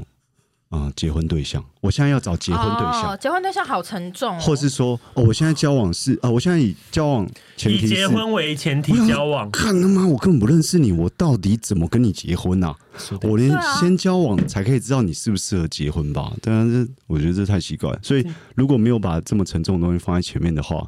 啊、呃，结婚对象，我现在要找结婚对象，哦、结婚对象好沉重、哦，或是说，哦，我现在交往是啊、呃，我现在以交往前提以结婚为前提交往，看他妈，我根本不认识你，我到底怎么跟你结婚啊？我连先交往才可以知道你适不适合结婚吧？当然，这我觉得这太奇怪，所以如果没有把这么沉重的东西放在前面的话，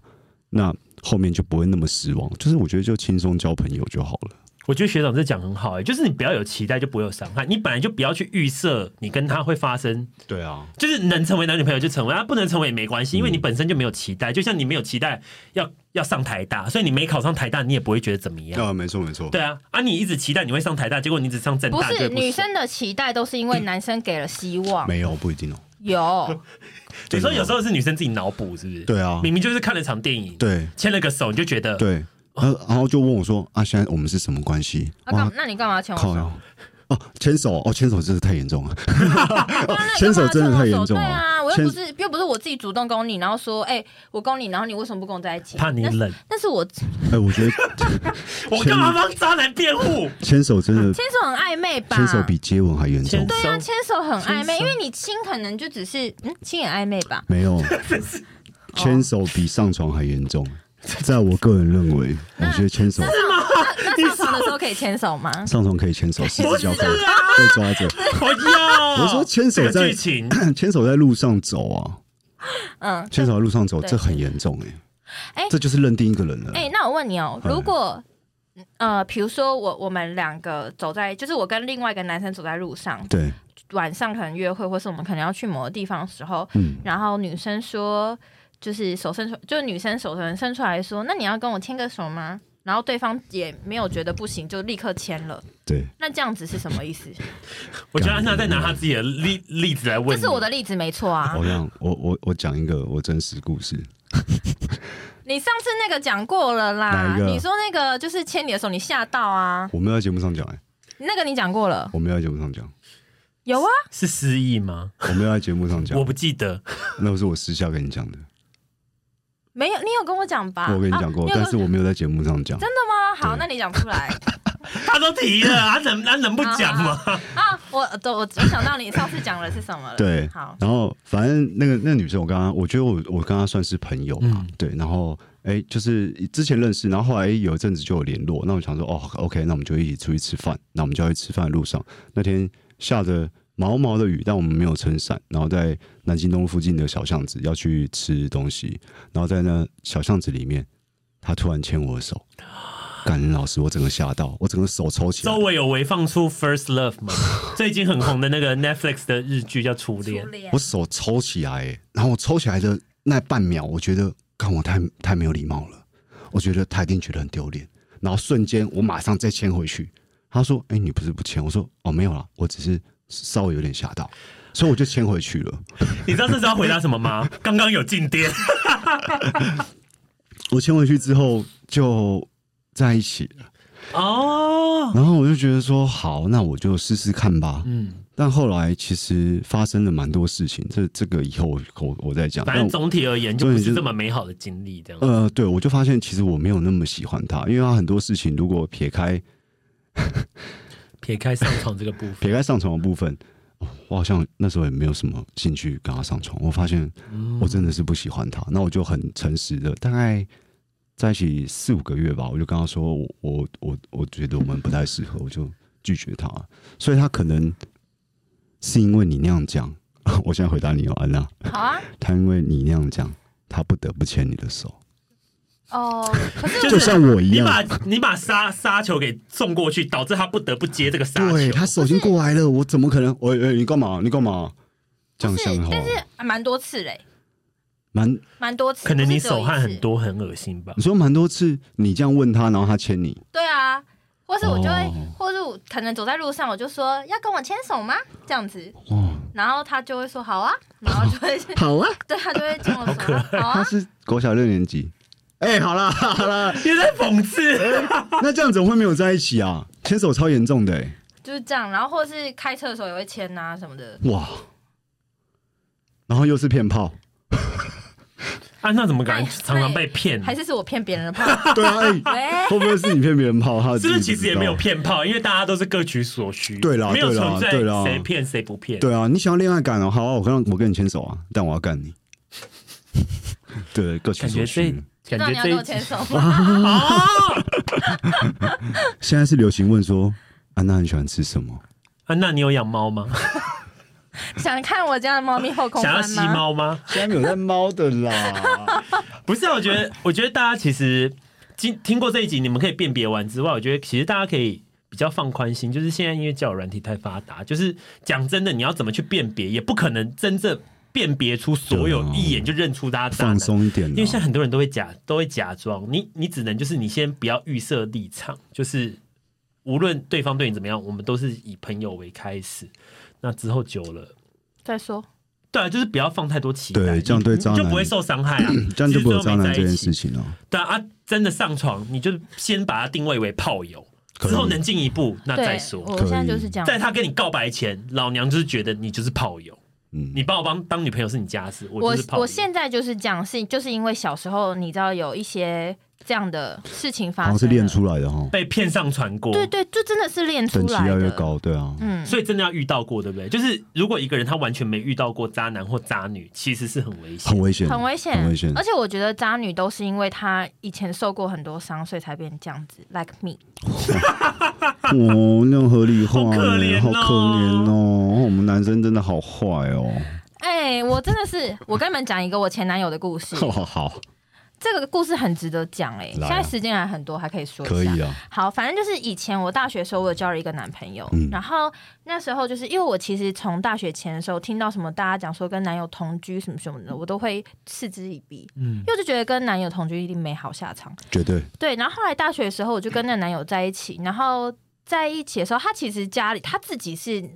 那后面就不会那么失望。就是我觉得就轻松交朋友就好了。我觉得学长这讲很好哎、欸，就是你不要有期待，就不会有伤害。你本来就不要去预设你跟他会发生，对啊，就是能成为男女朋友就成为，他不能成为也没关系，因为你本身就没有期待。就像你没有期待要要上台大，所以你没考上台大，你也不会觉得怎么样。啊，没错没错。对啊，啊，你一直期待你会上台大，结果你只上正大，不是女生的期待都是因为男生给了希望，没有不一定哦。有，有时候有时候是女生自己脑补，是不是？对啊，明明就是看了场电影，对，牵了个手，你就觉得对。然后，然后就问我说：“啊，现在我们是什么关系？”啊，那你干嘛牵我手？哦，牵手哦，牵手真的太严重了。牵手真的太严重了。对啊，我又不是又不是我自己主动攻你，然后说：“哎，我攻你，然后你为什么不跟我在一起？”怕你冷。但是我，哎，我觉得 我干嘛帮渣男辩护？牵手真的，牵手很暧昧吧？牵手比接吻还严重。对啊，牵手很暧昧，因为你亲可能就只是嗯，亲眼暧昧吧？没有，牵手比上床还严重。在我个人认为，我觉得牵手是吗？那上床的的时候 可以牵手吗？上床可以牵手，十指交扣，被抓着。我说牵手在 牵手在路上走啊，嗯，牵手在路上走，这很严重哎。哎，这就是认定一个人了。哎，那我问你哦，如果呃，比如说我我们两个走在，就是我跟另外一个男生走在路上，对，晚上可能约会，或是我们可能要去某个地方的时候，嗯，然后女生说，就是手伸出，就是女生手伸伸出来说，那你要跟我牵个手吗？然后对方也没有觉得不行，就立刻签了。对，那这样子是什么意思？我觉得安娜在拿她自己的例例子来问，这是我的例子没错啊。我讲，我我我讲一个我真实故事。你上次那个讲过了啦，你说那个就是牵你的手，你吓到啊？我没有在节目上讲哎、欸，那个你讲过了，我没有在节目上讲，有啊？是失忆吗？我没有在节目上讲，我不记得，那是我私下跟你讲的。没有，你有跟我讲吧？我跟你讲过，啊、但是我没有在节目上讲。真的吗？好，那你讲出来。他都提了，他能他能不讲吗？啊，我都我我想到你上次讲的是什么了。对，好。然后反正那个那个女生，我刚刚我觉得我我跟她算是朋友嘛，嗯、对。然后哎，就是之前认识，然后后来有一阵子就有联络。那我想说，哦，OK，那我们就一起出去吃饭。那我们就要去吃饭的路上，那天下着。毛毛的雨，但我们没有撑伞，然后在南京东路附近的小巷子要去吃东西，然后在那小巷子里面，他突然牵我的手，感恩老师，我整个吓到，我整个手抽起来。周围有回放出 First Love 吗？最近很红的那个 Netflix 的日剧叫《初恋》。我手抽起来，然后我抽起来的那半秒，我觉得，看我太太没有礼貌了，我觉得他一定觉得很丢脸，然后瞬间我马上再牵回去。他说：“哎、欸，你不是不牵？”我说：“哦，没有了，我只是。”稍微有点吓到，所以我就迁回去了。你知道这是要回答什么吗？刚刚有静电。我迁回去之后就在一起了。哦，然后我就觉得说好，那我就试试看吧。嗯，但后来其实发生了蛮多事情，这这个以后我我，我再讲。反正总体而言，就不是这么美好的经历，这样。呃，对，我就发现其实我没有那么喜欢他，因为他很多事情如果撇开。撇开上床这个部分，撇开上床的部分，我好像那时候也没有什么兴趣跟他上床。我发现我真的是不喜欢他，那我就很诚实的，大概在一起四五个月吧，我就跟他说，我我我我觉得我们不太适合，我就拒绝他。所以他可能是因为你那样讲，我现在回答你哦，安娜，好啊，他因为你那样讲，他不得不牵你的手。哦，可是就像我一样，你把你把杀杀球给送过去，导致他不得不接这个杀球。对，他手已经过来了，我怎么可能？我你干嘛？你干嘛？这样想，但是蛮多次嘞，蛮蛮多次。可能你手汗很多，很恶心吧？你说蛮多次，你这样问他，然后他牵你？对啊，或是我就会，或是我可能走在路上，我就说要跟我牵手吗？这样子，然后他就会说好啊，然后就会 好啊，对他就会这么说，好啊。他是国小六年级。哎、欸，好了好了，你在讽刺、欸？那这样怎么会没有在一起啊？牵手超严重的、欸，就是这样。然后或是开车的时候也会牵啊什么的。哇，然后又是骗炮，啊，那怎么敢常常被骗？还是是我骗别人的炮？对啊，欸、会不会是你骗别人炮？他是不是其实也没有骗炮？因为大家都是各取所需。对啦，没有存在对啦，谁骗谁不骗？对啊，你想要恋爱感哦、喔，好啊，我跟我跟你牵手啊，但我要干你。对，各取所需。感觉这一集，现在是流行问说，安娜很喜欢吃什么？安娜，你有养猫吗？想看我家的猫咪后空翻吗？想要吸猫吗？现在没有在猫的啦。不是，我觉得，我觉得大家其实听听过这一集，你们可以辨别完之外，我觉得其实大家可以比较放宽心，就是现在因为交友软体太发达，就是讲真的，你要怎么去辨别，也不可能真正。辨别出所有一眼就认出他，放松一点，因为现在很多人都会假都会假装，你你只能就是你先不要预设立场，就是无论对方对你怎么样，我们都是以朋友为开始，那之后久了再说。对啊，就是不要放太多期待，对，这样对渣男就不会受伤害啊，这样就不有渣男这件事情了。对啊，啊，真的上床，你就先把他定位为炮友，之后能进一步那再说。我现在就是这样，在他跟你告白前，老娘就是觉得你就是炮友。嗯，你把我当当女朋友是你家事，我。我我现在就是这样，是就是因为小时候你知道有一些这样的事情发生，好像是练出来的哈，被骗上船过。对对，就真的是练出来的。等级越来越高，对啊，嗯，所以真的要遇到过，对不对？就是如果一个人他完全没遇到过渣男或渣女，其实是很危险，很危险，很危险，很危险。而且我觉得渣女都是因为她以前受过很多伤，所以才变成这样子，like me。哦，那种合理化，好可怜哦，好可怜哦。我们男生真的好坏哦。哎、欸，我真的是，我跟你们讲一个我前男友的故事。好 好。这个故事很值得讲哎、欸，啊、现在时间还很多，还可以说一下。可以啊。好，反正就是以前我大学时候，我有交了一个男朋友，嗯、然后那时候就是因为我其实从大学前的时候听到什么大家讲说跟男友同居什么什么的，我都会嗤之以鼻，嗯，因为我就觉得跟男友同居一定没好下场，绝对。对，然后后来大学的时候，我就跟那个男友在一起，然后在一起的时候，他其实家里他自己是。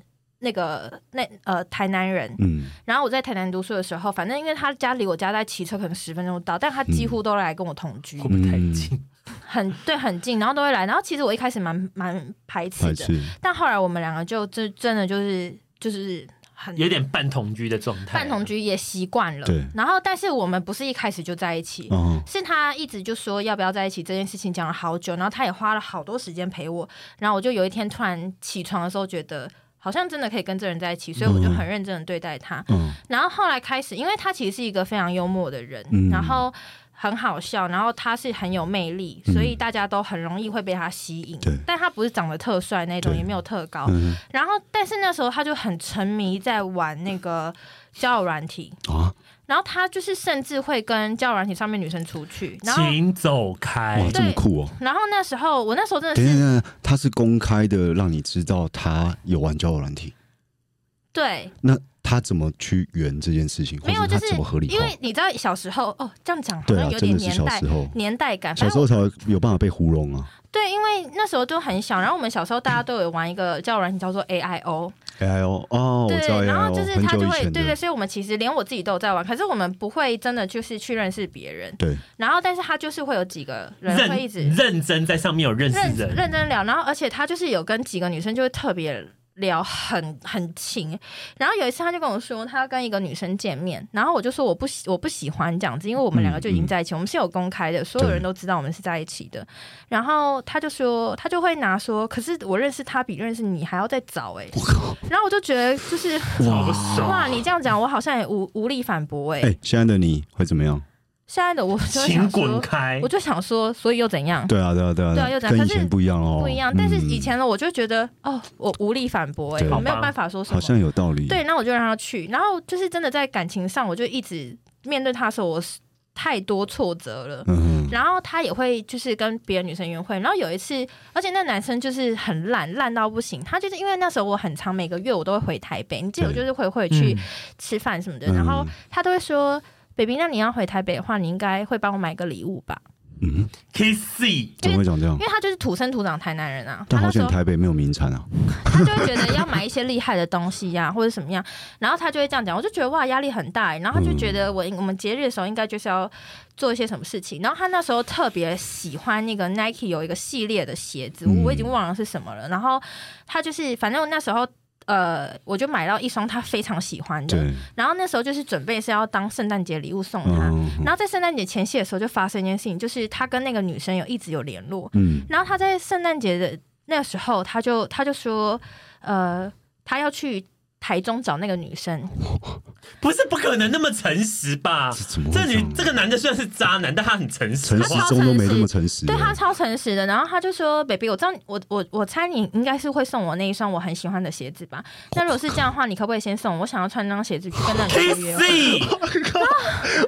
那个那呃台南人，嗯，然后我在台南读书的时候，反正因为他家离我家在骑车可能十分钟到，但他几乎都来跟我同居，会不会太近？很对，很近，然后都会来。然后其实我一开始蛮蛮排斥的，斥但后来我们两个就真真的就是就是很有点半同居的状态，半同居也习惯了。对。然后，但是我们不是一开始就在一起，哦、是他一直就说要不要在一起这件事情讲了好久，然后他也花了好多时间陪我。然后我就有一天突然起床的时候觉得。好像真的可以跟这人在一起，所以我就很认真的对待他。嗯、然后后来开始，因为他其实是一个非常幽默的人，嗯、然后很好笑，然后他是很有魅力，所以大家都很容易会被他吸引。对但他不是长得特帅那种，也没有特高。嗯、然后，但是那时候他就很沉迷在玩那个交友软体啊。然后他就是甚至会跟交友软体上面女生出去，然后请走开，哇，这么酷哦！然后那时候我那时候真的是，等等等，他是公开的让你知道他有玩交友软体，对，那他怎么去圆这件事情？没有，就是怎么合理？因为你知道小时候哦，这样讲好像有点年代，年代感，小时候才有办法被糊弄啊。对，因为那时候就很小，然后我们小时候大家都有玩一个交友软体，叫做 A I O。A I O 哦，对，然后就是他就会，对对，所以我们其实连我自己都有在玩，可是我们不会真的就是去认识别人。对。然后，但是他就是会有几个人会一直认真在上面有认识人，认真聊，然后而且他就是有跟几个女生就会特别。聊很很勤，然后有一次他就跟我说，他要跟一个女生见面，然后我就说我不喜我不喜欢这样子，因为我们两个就已经在一起，我们是有公开的，所有人都知道我们是在一起的。然后他就说，他就会拿说，可是我认识他比认识你还要再早哎、欸，靠然后我就觉得就是哇，哇，你这样讲，我好像也无无力反驳哎、欸。哎，亲爱的你会怎么样？现在的我就想滚开，我就想说，所以又怎样？对啊，对啊，对啊，对啊，又怎样？跟以前不一样哦，不一样。但是以前呢我就觉得，哦，我无力反驳，哎，我没有办法说什么，好像有道理。对，那我就让他去。然后就是真的在感情上，我就一直面对他的时候，我太多挫折了。嗯。然后他也会就是跟别的女生约会。然后有一次，而且那男生就是很烂，烂到不行。他就是因为那时候我很长每个月我都会回台北，你记得我就是会会去吃饭什么的。然后他都会说。baby，那你要回台北的话，你应该会帮我买个礼物吧？嗯，Kissy 怎么会讲这样？因为他就是土生土长台南人啊。但好像台北没有名产啊。他就会觉得要买一些厉害的东西呀、啊，或者什么样，然后他就会这样讲。我就觉得哇，压力很大。然后他就觉得我我们节日的时候应该就是要做一些什么事情。然后他那时候特别喜欢那个 Nike 有一个系列的鞋子，我已经忘了是什么了。然后他就是反正那时候。呃，我就买到一双他非常喜欢的，然后那时候就是准备是要当圣诞节礼物送他，嗯、然后在圣诞节前夕的时候就发生一件事情，就是他跟那个女生有一直有联络，嗯，然后他在圣诞节的那个时候，他就他就说，呃，他要去。台中找那个女生，不是不可能那么诚实吧？这女这个男的虽然是渣男，但他很诚实，陈时中都没那么诚实，对他超诚实的。然后他就说：“baby，我知道我我我猜你应该是会送我那一双我很喜欢的鞋子吧？那如果是这样的话，你可不可以先送我？我想要穿那双鞋子去跟那个女生约会。”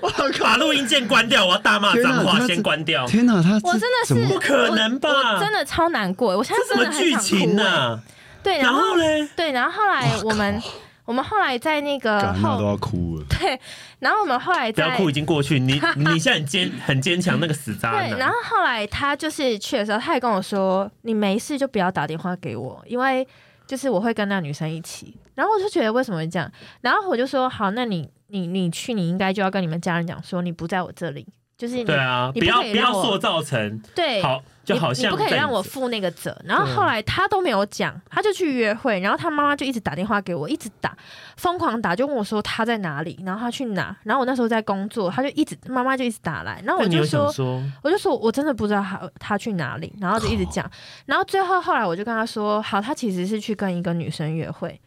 我靠！把录音键关掉，我要大骂脏话，先关掉。天哪，他我真的是不可能吧？真的超难过，我现在真的很想哭。对，然后嘞，对，然后后来我们，我们后来在那个后都要哭了。对，然后我们后来在不要哭，已经过去。你 你现在很坚很坚强，那个死渣男。对，然后后来他就是去的时候，他也跟我说：“你没事就不要打电话给我，因为就是我会跟那女生一起。”然后我就觉得为什么会这样？然后我就说：“好，那你你你去，你应该就要跟你们家人讲说你不在我这里。”就是对啊，不要不要塑造成对好。就好像你不可以让我负那个责，然后后来他都没有讲，他就去约会，然后他妈妈就一直打电话给我，一直打，疯狂打，就问我说他在哪里，然后他去哪，然后我那时候在工作，他就一直妈妈就一直打来，然后我就说，说我就说我真的不知道他他去哪里，然后就一直讲，然后最后后来我就跟他说，好，他其实是去跟一个女生约会，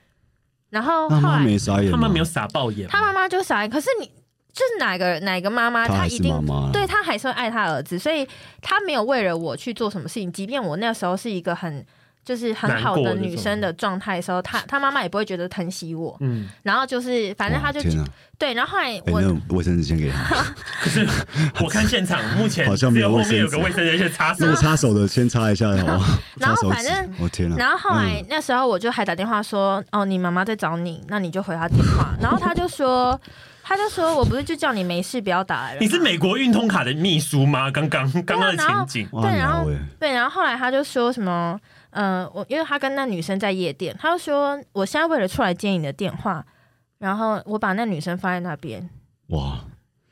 然后后来他妈没傻眼，他妈没有傻爆眼，他妈妈就傻眼，可是你。就是哪个哪个妈妈，她一定对她还是会爱她儿子，所以她没有为了我去做什么事情。即便我那时候是一个很就是很好的女生的状态的时候，她她妈妈也不会觉得疼惜我。嗯，然后就是反正她就对，然后后来我卫生纸先给她。可是我看现场 目前好像没有后面有个卫生纸，先擦手。那个擦手的先擦一下好吗？然后反正我天哪！然后后来那时候我就还打电话说：“哦，你妈妈在找你，那你就回她电话。”然后她就说。他就说：“我不是就叫你没事不要打来了。”你是美国运通卡的秘书吗？刚刚刚刚的情景。对，然后对，然后后来他就说什么？嗯、呃，我因为他跟那女生在夜店，他就说：“我现在为了出来接你的电话，然后我把那女生放在那边。”哇，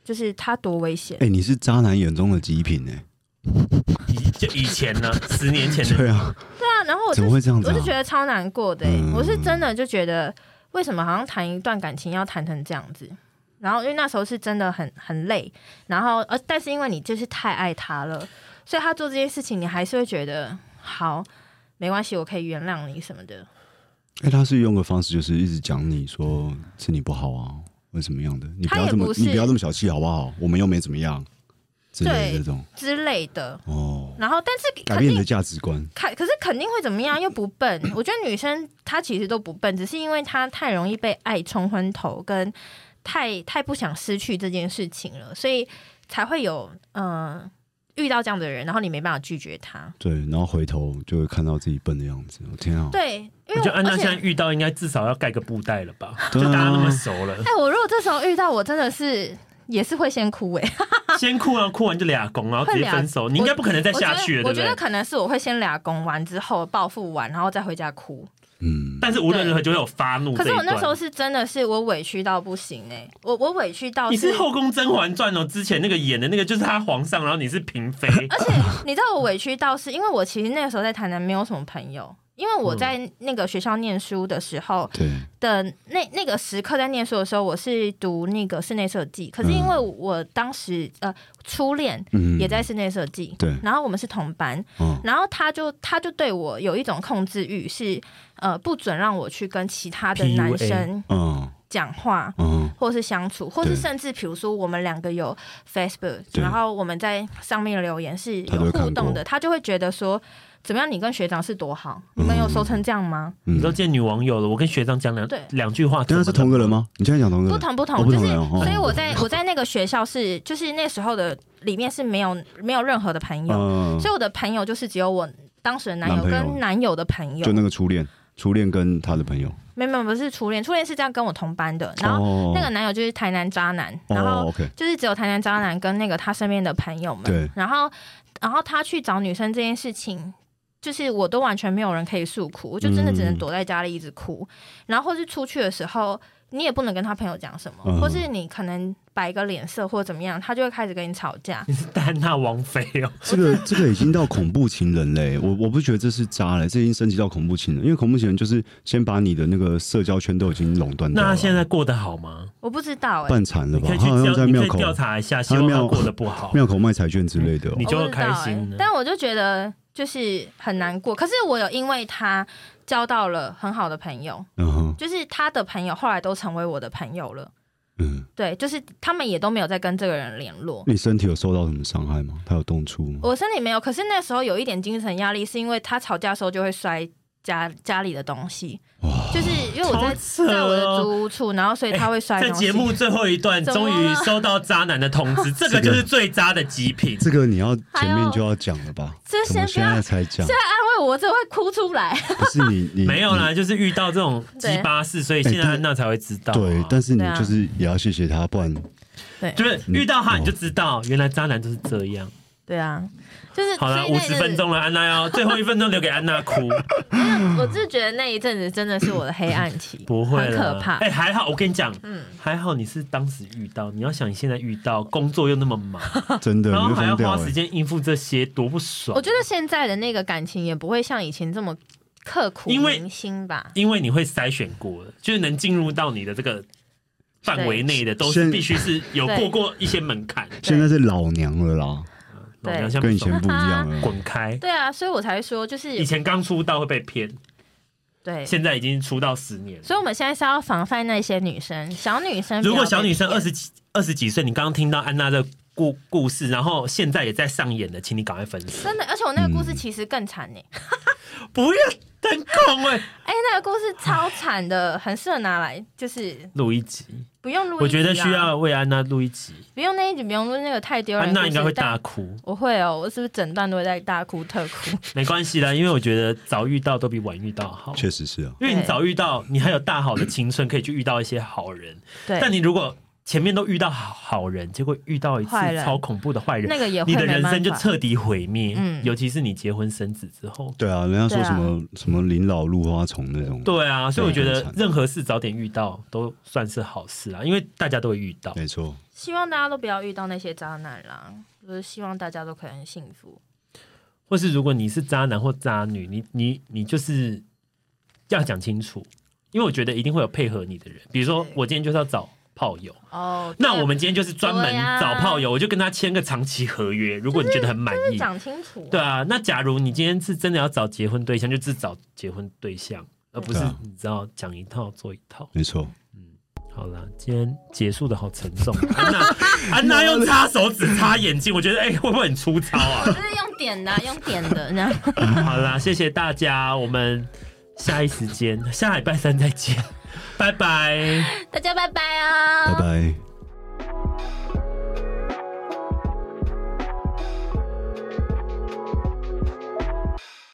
就是他多危险！哎、欸，你是渣男眼中的极品哎、欸！就以前呢，十年前的对啊，对啊，然后我就怎么会这样子、啊？我是觉得超难过的、欸嗯，我是真的就觉得为什么好像谈一段感情要谈成这样子？然后因为那时候是真的很很累，然后呃，但是因为你就是太爱他了，所以他做这件事情，你还是会觉得好，没关系，我可以原谅你什么的。哎，他是用个方式，就是一直讲你说是你不好啊，为什么样的？你不要这么，你不要这么小气好不好？我们又没怎么样，之类的这种之类的哦。然后，但是改变你的价值观，可可是肯定会怎么样？又不笨，我觉得女生她其实都不笨，只是因为她太容易被爱冲昏头，跟。太太不想失去这件事情了，所以才会有嗯、呃、遇到这样的人，然后你没办法拒绝他。对，然后回头就会看到自己笨的样子。我天啊！对，因为我，我觉得安娜现在遇到应该至少要盖个布袋了吧？就大家那么熟了。哎，我如果这时候遇到，我真的是也是会先哭哎、欸，先哭啊，哭完就俩公，然后直接分手。你应该不可能再下去了？我觉得可能是我会先俩公完之后报复完，然后再回家哭。嗯，但是无论如何就会有发怒。可是我那时候是真的是我委屈到不行哎、欸，我我委屈到。你是后宫甄嬛传哦，之前那个演的那个就是他皇上，然后你是嫔妃。而且你知道我委屈到是因为我其实那个时候在台南没有什么朋友。因为我在那个学校念书的时候，的那那个时刻在念书的时候，我是读那个室内设计。可是因为我当时呃初恋也在室内设计，对，然后我们是同班，然后他就他就对我有一种控制欲，是呃不准让我去跟其他的男生嗯。讲话，或是相处，或是甚至比如说我们两个有 Facebook，然后我们在上面留言是有互动的，他就会觉得说。怎么样？你跟学长是多好？你们有熟成这样吗？嗯、你都见女网友了，我跟学长讲两两句话，真的是同个人吗？你现在讲同个人？不同。不同，哦、不同就是、哦、所以我在 我在那个学校是，就是那时候的里面是没有没有任何的朋友、嗯，所以我的朋友就是只有我当时的男友跟男友。的朋友，就那个初恋，初恋跟他的朋友，没有没有不是初恋，初恋是这样跟我同班的，然后那个男友就是台南渣男，然后就是只有台南渣男跟那个他身边的朋友们，对，然后然后他去找女生这件事情。就是我都完全没有人可以诉苦，我就真的只能躲在家里一直哭，嗯、然后或是出去的时候，你也不能跟他朋友讲什么，嗯、或是你可能摆个脸色或者怎么样，他就会开始跟你吵架。你是戴安娜王妃哦，这个这个已经到恐怖情人嘞，我我不觉得这是渣嘞，这已经升级到恐怖情人，因为恐怖情人就是先把你的那个社交圈都已经垄断掉。那他现在过得好吗？我不知道、欸，半残了吧？好像在庙口调查一下，希望他过得不好，庙口卖彩券之类的、哦，你就会开心、欸。但我就觉得。就是很难过，可是我有因为他交到了很好的朋友，嗯，就是他的朋友后来都成为我的朋友了，嗯，对，就是他们也都没有再跟这个人联络。你身体有受到什么伤害吗？他有动粗吗？我身体没有，可是那时候有一点精神压力，是因为他吵架的时候就会摔家家里的东西。就是因为我在在我的租屋处，然后所以他会摔东西。在节目最后一段，终于收到渣男的通知，这个就是最渣的极品。这个你要前面就要讲了吧？这现在才讲，现在安慰我，这会哭出来。不是你，你 没有啦，就是遇到这种鸡巴事，所以现在安娜才会知道。对，但是你就是也要谢谢他，不然对，就是遇到他你就知道，原来渣男就是这样。对啊，就是好了，五十分钟了，安娜要 最后一分钟留给安娜哭。我就觉得那一阵子真的是我的黑暗期，不会很可怕。哎、欸，还好，我跟你讲，嗯，还好你是当时遇到，你要想你现在遇到，工作又那么忙，真的，然后还要花时间应付这些，多不爽。我觉得现在的那个感情也不会像以前这么刻苦铭心吧，因为，因为你会筛选过了，就是能进入到你的这个。范围内的都是必须是有过过一些门槛。现在是老娘了啦，老娘像跟以前不一样了，滚开！对啊，所以我才说，就是以前刚出道会被骗，对，现在已经出道十年，所以我们现在是要防范那些女生，小女生。如果小女生二十几、二十几岁，你刚刚听到安娜的故故事，然后现在也在上演的，请你赶快分手。真的，而且我那个故事其实更惨呢。不要灯控哎！哎，那个故事超惨的，很适合拿来就是录一集。不用录，我觉得需要为安娜录一集。不用那一集，不用录那个太丢人。安娜应该会大哭。我会哦，我是不是整段都会在大哭特哭？没关系啦，因为我觉得早遇到都比晚遇到好。确实是啊，因为你早遇到，你还有大好的青春可以去遇到一些好人。对，但你如果前面都遇到好好人，结果遇到一次超恐怖的坏人，那个也你的人生就彻底毁灭。嗯，尤其是你结婚生子之后。对啊，人家说什么什么临老入花丛那种。对啊，所以我觉得任何事早点遇到都算是好事啊，因为大家都会遇到。没错。希望大家都不要遇到那些渣男啦，就是希望大家都可以很幸福。或是如果你是渣男或渣女，你你你就是要讲清楚，因为我觉得一定会有配合你的人，比如说我今天就是要找。炮友哦，那我们今天就是专门找炮友，我就跟他签个长期合约。如果你觉得很满意，讲清楚。对啊，那假如你今天是真的要找结婚对象，就只找结婚对象，而不是你知道讲一套做一套。没错，嗯，好了，今天结束的好沉重。安娜，安娜用擦手指擦眼睛，我觉得哎，会不会很粗糙啊？就是用点的，用点的这样。好啦，谢谢大家，我们下一时间下礼拜三再见。拜拜。大家拜拜啊。拜拜。